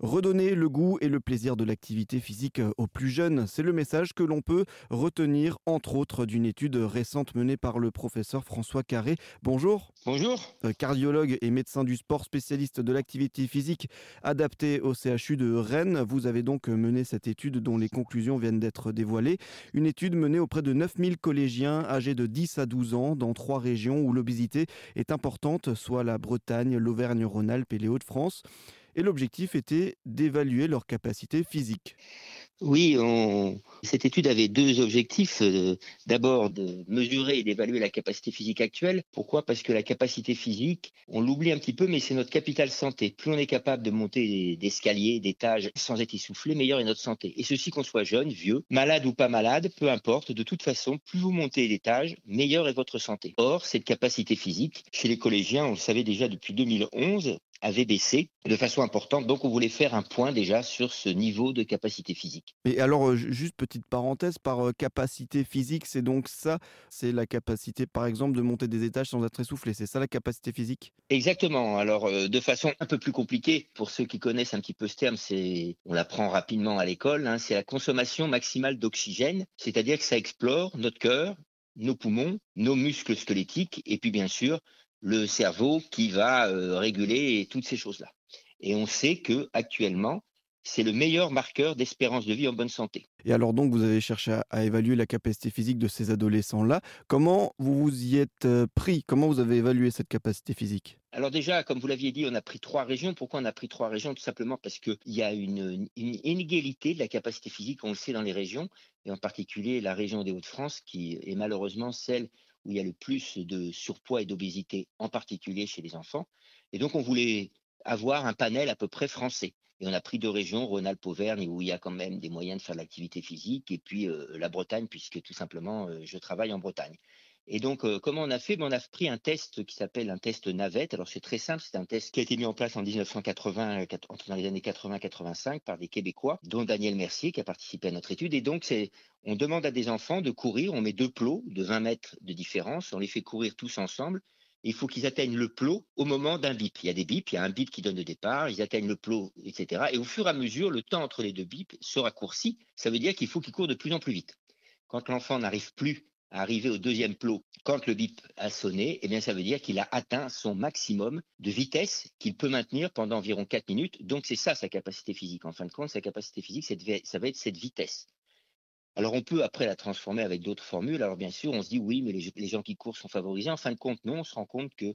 Redonner le goût et le plaisir de l'activité physique aux plus jeunes, c'est le message que l'on peut retenir entre autres d'une étude récente menée par le professeur François Carré. Bonjour. Bonjour. Euh, cardiologue et médecin du sport spécialiste de l'activité physique adaptée au CHU de Rennes, vous avez donc mené cette étude dont les conclusions viennent d'être dévoilées. Une étude menée auprès de 9000 collégiens âgés de 10 à 12 ans dans trois régions où l'obésité est importante, soit la Bretagne, l'Auvergne-Rhône-Alpes et les Hauts-de-France et l'objectif était d'évaluer leur capacité physique. Oui, cette étude avait deux objectifs. Euh, d'abord, de mesurer et d'évaluer la capacité physique actuelle. Pourquoi? Parce que la capacité physique, on l'oublie un petit peu, mais c'est notre capital santé. Plus on est capable de monter des escaliers, des étages sans être essoufflé, meilleure est notre santé. Et ceci qu'on soit jeune, vieux, malade ou pas malade, peu importe. De toute façon, plus vous montez l'étage, meilleure est votre santé. Or, cette capacité physique, chez les collégiens, on le savait déjà depuis 2011, avait baissé de façon importante. Donc, on voulait faire un point déjà sur ce niveau de capacité physique. Et alors, euh, juste petite parenthèse, par euh, capacité physique, c'est donc ça, c'est la capacité, par exemple, de monter des étages sans être essoufflé. C'est ça la capacité physique? Exactement. Alors, euh, de façon un peu plus compliquée, pour ceux qui connaissent un petit peu ce terme, c'est, on l'apprend rapidement à l'école, hein, c'est la consommation maximale d'oxygène, c'est-à-dire que ça explore notre cœur, nos poumons, nos muscles squelettiques, et puis bien sûr le cerveau qui va euh, réguler toutes ces choses-là. Et on sait que actuellement, c'est le meilleur marqueur d'espérance de vie en bonne santé. Et alors donc, vous avez cherché à, évaluer la capacité physique de ces adolescents-là. Comment vous vous y êtes euh, pris? Comment vous avez évalué cette capacité physique? Alors déjà, comme vous l'aviez dit, on a pris trois régions. Pourquoi on a pris trois régions? Tout simplement parce qu'il y a une, inégalité de la capacité physique, on le sait dans les régions, et en particulier la région des Hauts-de-France, qui est malheureusement celle où il y a le plus de surpoids et d'obésité, en particulier chez les enfants. Et donc, on voulait avoir un panel à peu près français. Et on a pris deux régions, Rhône-Alpes-Auvergne, où il y a quand même des moyens de faire de l'activité physique, et puis euh, la Bretagne, puisque tout simplement, euh, je travaille en Bretagne. Et donc, euh, comment on a fait? Ben, On a pris un test qui s'appelle un test navette. Alors, c'est très simple. C'est un test qui a été mis en place en 1980, entre les années 80-85 par des Québécois, dont Daniel Mercier, qui a participé à notre étude. Et donc, c'est, on demande à des enfants de courir. On met deux plots de 20 mètres de différence. On les fait courir tous ensemble. il faut qu'ils atteignent le plot au moment d'un bip. Il y a des bips, il y a un bip qui donne le départ, ils atteignent le plot, etc. Et au fur et à mesure, le temps entre les deux bips se raccourcit. Ça veut dire qu'il faut qu'ils courent de plus en plus vite. Quand l'enfant n'arrive plus arriver au deuxième plot quand le bip a sonné, eh bien ça veut dire qu'il a atteint son maximum de vitesse qu'il peut maintenir pendant environ 4 minutes. Donc c'est ça sa capacité physique. En fin de compte, sa capacité physique, ça va être cette vitesse. Alors on peut après la transformer avec d'autres formules. Alors bien sûr, on se dit oui, mais les, les, gens qui courent sont favorisés. En fin de compte, non, on se rend compte que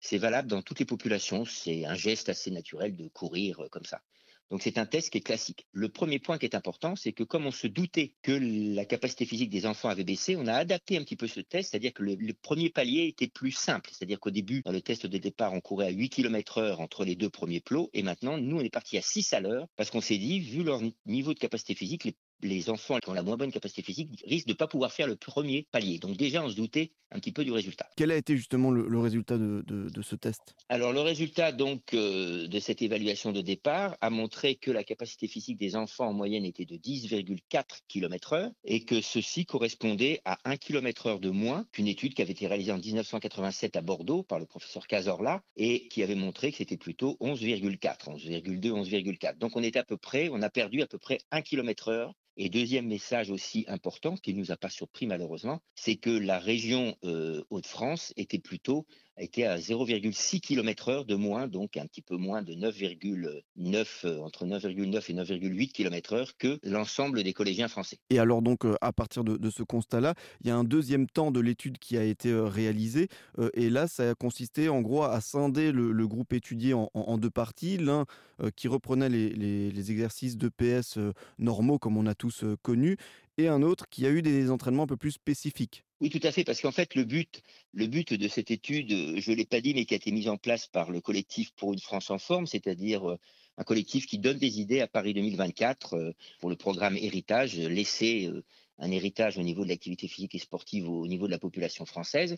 c'est valable dans toutes les populations. C'est un geste assez naturel de courir euh, comme ça. Donc c'est un test qui est classique. Le premier point qui est important, c'est que comme on se doutait que la capacité physique des enfants avait baissé, on a adapté un petit peu ce test, c'est-à-dire que le, premier palier était plus simple. C'est-à-dire qu'au début, dans le test de départ, on courait à 8 km heure entre les deux premiers plots, et maintenant, nous, on est parti à 6 à l'heure, parce qu'on s'est dit, vu leur niveau de capacité physique, les enfants qui ont la moins bonne capacité physique risquent de ne pas pouvoir faire le premier palier. Donc déjà, on se doutait un petit peu du résultat. Quel a été justement le, résultat de, ce test? Alors le résultat donc euh, de cette évaluation de départ a montré que la capacité physique des enfants en moyenne était de 10,4 km/h et que ceci correspondait à 1 km/h de moins qu'une étude qui avait été réalisée en 1987 à Bordeaux par le professeur Cazorla et qui avait montré que c'était plutôt 11,4, 11,2, 11,4. Donc on est à peu près, on a perdu à peu près 1 km/h et deuxième message aussi important, qui ne nous a pas surpris malheureusement, c'est que la région euh, Hauts-de-France était plutôt était à 0,6 km heure de moins, donc un petit peu moins de 9,9 euh, entre 9,9 et 9,8 km heure que l'ensemble des collégiens français. Et alors donc euh, à partir de, ce constat-là, il y a un deuxième temps de l'étude qui a été euh, réalisé et là ça a consisté en gros à scinder le, groupe étudié en, deux parties, l'un qui reprenait les, les exercices de PS normaux comme on a tous connu et un autre qui a eu des entraînements un peu plus spécifiques. Oui, tout à fait, parce qu'en fait, le but, le but de cette étude, je ne l'ai pas dit, mais qui a été mise en place par le collectif pour une France en forme, c'est-à-dire euh, un collectif qui donne des idées à Paris 2024 euh, pour le programme Héritage, laisser euh, un héritage au niveau de l'activité physique et sportive au niveau de la population française.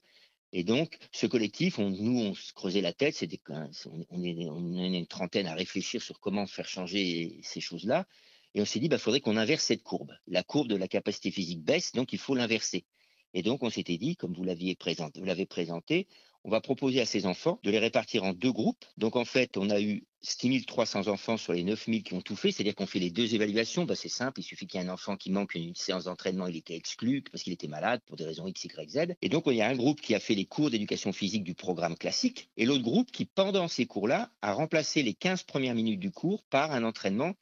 Et donc, ce collectif, nous, on se creusait la tête, on, est, on est une trentaine à réfléchir sur comment faire changer ces choses-là. Et on s'est dit, il bah, faudrait qu'on inverse cette courbe. La courbe de la capacité physique baisse, donc il faut l'inverser. Et donc, on s'était dit, comme vous l'aviez présenté, vous l'avez présenté, on va proposer à ces enfants de les répartir en deux groupes. Donc en fait, on a eu 6300 enfants sur les 9000 qui ont tout fait, c'est-à-dire qu'on fait les deux évaluations. Ben, c'est simple, il suffit qu'il y ait un enfant qui manque une séance d'entraînement, il était exclu parce qu'il était malade pour des raisons X, Y, Z. Et donc il y a un groupe qui a fait les cours d'éducation physique du programme classique et l'autre groupe qui, pendant ces cours-là, a remplacé les 15 premières minutes du cours par un entraînement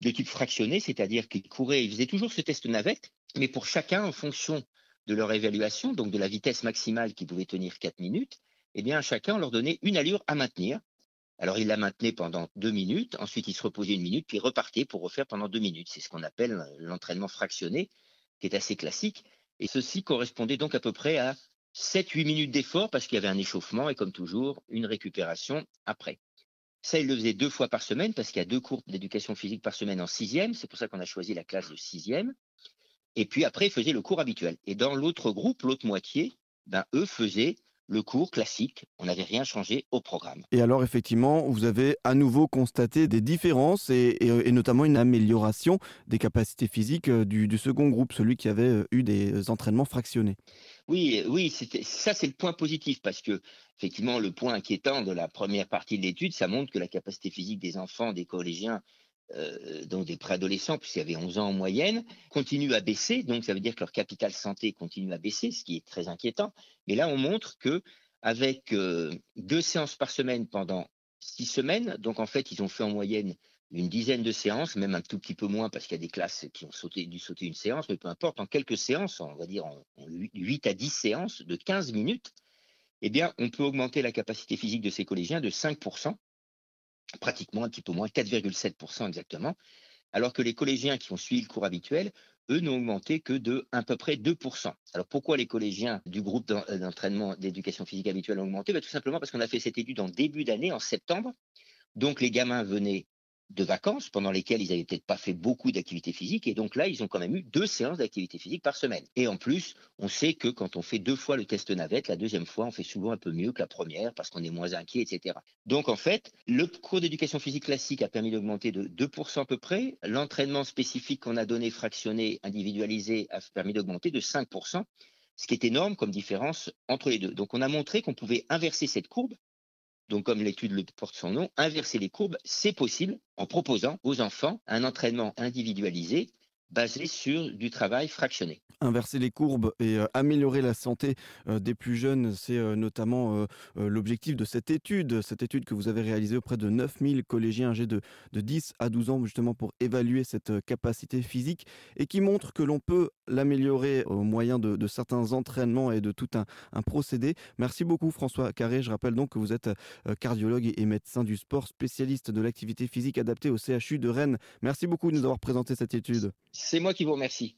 de type fractionné, c'est-à-dire qu'ils couraient, ils faisaient toujours ce test navette, mais pour chacun en fonction de leur évaluation, donc de la vitesse maximale qui pouvait tenir 4 minutes, eh bien, chacun leur donnait une allure à maintenir. Alors, il la maintenait pendant deux minutes, ensuite il se reposait une minute, puis repartait pour refaire pendant deux minutes. C'est ce qu'on appelle l'entraînement fractionné, qui est assez classique. Et ceci correspondait donc à peu près à 7-8 minutes d'effort parce qu'il y avait un échauffement et comme toujours, une récupération après. Ça, il le faisait deux fois par semaine parce qu'il y a deux cours d'éducation physique par semaine en sixième. C'est pour ça qu'on a choisi la classe de sixième. Et puis après, il faisait le cours habituel. Et dans l'autre groupe, l'autre moitié, ben, eux faisaient le cours classique. On n'avait rien changé au programme. Et alors, effectivement, vous avez à nouveau constaté des différences et, notamment une amélioration des capacités physiques euh, du, second groupe, celui qui avait euh, eu des entraînements fractionnés. Oui, oui, ça c'est le point positif parce que effectivement le point inquiétant de la première partie de l'étude, ça montre que la capacité physique des enfants, des collégiens euh, donc des préadolescents, puisqu'il y avait 11 ans en moyenne, continuent à baisser. Donc, ça veut dire que leur capital santé continue à baisser, ce qui est très inquiétant. Mais là, on montre que avec euh, deux séances par semaine pendant six semaines, donc en fait, ils ont fait en moyenne une dizaine de séances, même un tout petit peu moins parce qu'il y a des classes qui ont dû sauter une séance, mais peu importe, en quelques séances, on va dire en, en 8 à 10 séances de 15 minutes, eh bien, on peut augmenter la capacité physique de ces collégiens de 5% pratiquement un petit peu moins, 4,7% exactement, alors que les collégiens qui ont suivi le cours habituel, eux, n'ont augmenté que de à peu près 2%. Alors pourquoi les collégiens du groupe euh, d'entraînement d'éducation physique habituelle ont augmenté? Ben, Tout simplement parce qu'on a fait cette étude en début d'année, en septembre. Donc les gamins venaient de vacances pendant lesquelles ils n'avaient peut-être pas fait beaucoup d'activité physique. Et donc là, ils ont quand même eu deux séances d'activité physique par semaine. Et en plus, on sait que quand on fait deux fois le test navette, la deuxième fois, on fait souvent un peu mieux que la première parce qu'on est moins inquiet, etc. Donc en fait, le cours d'éducation physique classique a permis d'augmenter de 2% à peu près. L'entraînement spécifique qu'on a donné, fractionné, individualisé, a permis d'augmenter de 5%, ce qui est énorme comme différence entre les deux. Donc on a montré qu'on pouvait inverser cette courbe donc, comme l'étude porte son nom, inverser les courbes, c'est possible en proposant aux enfants un entraînement individualisé basé sur du travail fractionné inverser les courbes et améliorer la santé des plus jeunes, c'est notamment l'objectif de cette étude, cette étude que vous avez réalisée auprès de 9000 collégiens âgés de, de 10 à 12 ans, justement pour évaluer cette capacité physique et qui montre que l'on peut l'améliorer au moyen de, certains entraînements et de tout un, procédé. Merci beaucoup François Carré. Je rappelle donc que vous êtes cardiologue et médecin du sport, spécialiste de l'activité physique adaptée au CHU de Rennes. Merci beaucoup de nous avoir présenté cette étude. C'est moi qui vous remercie.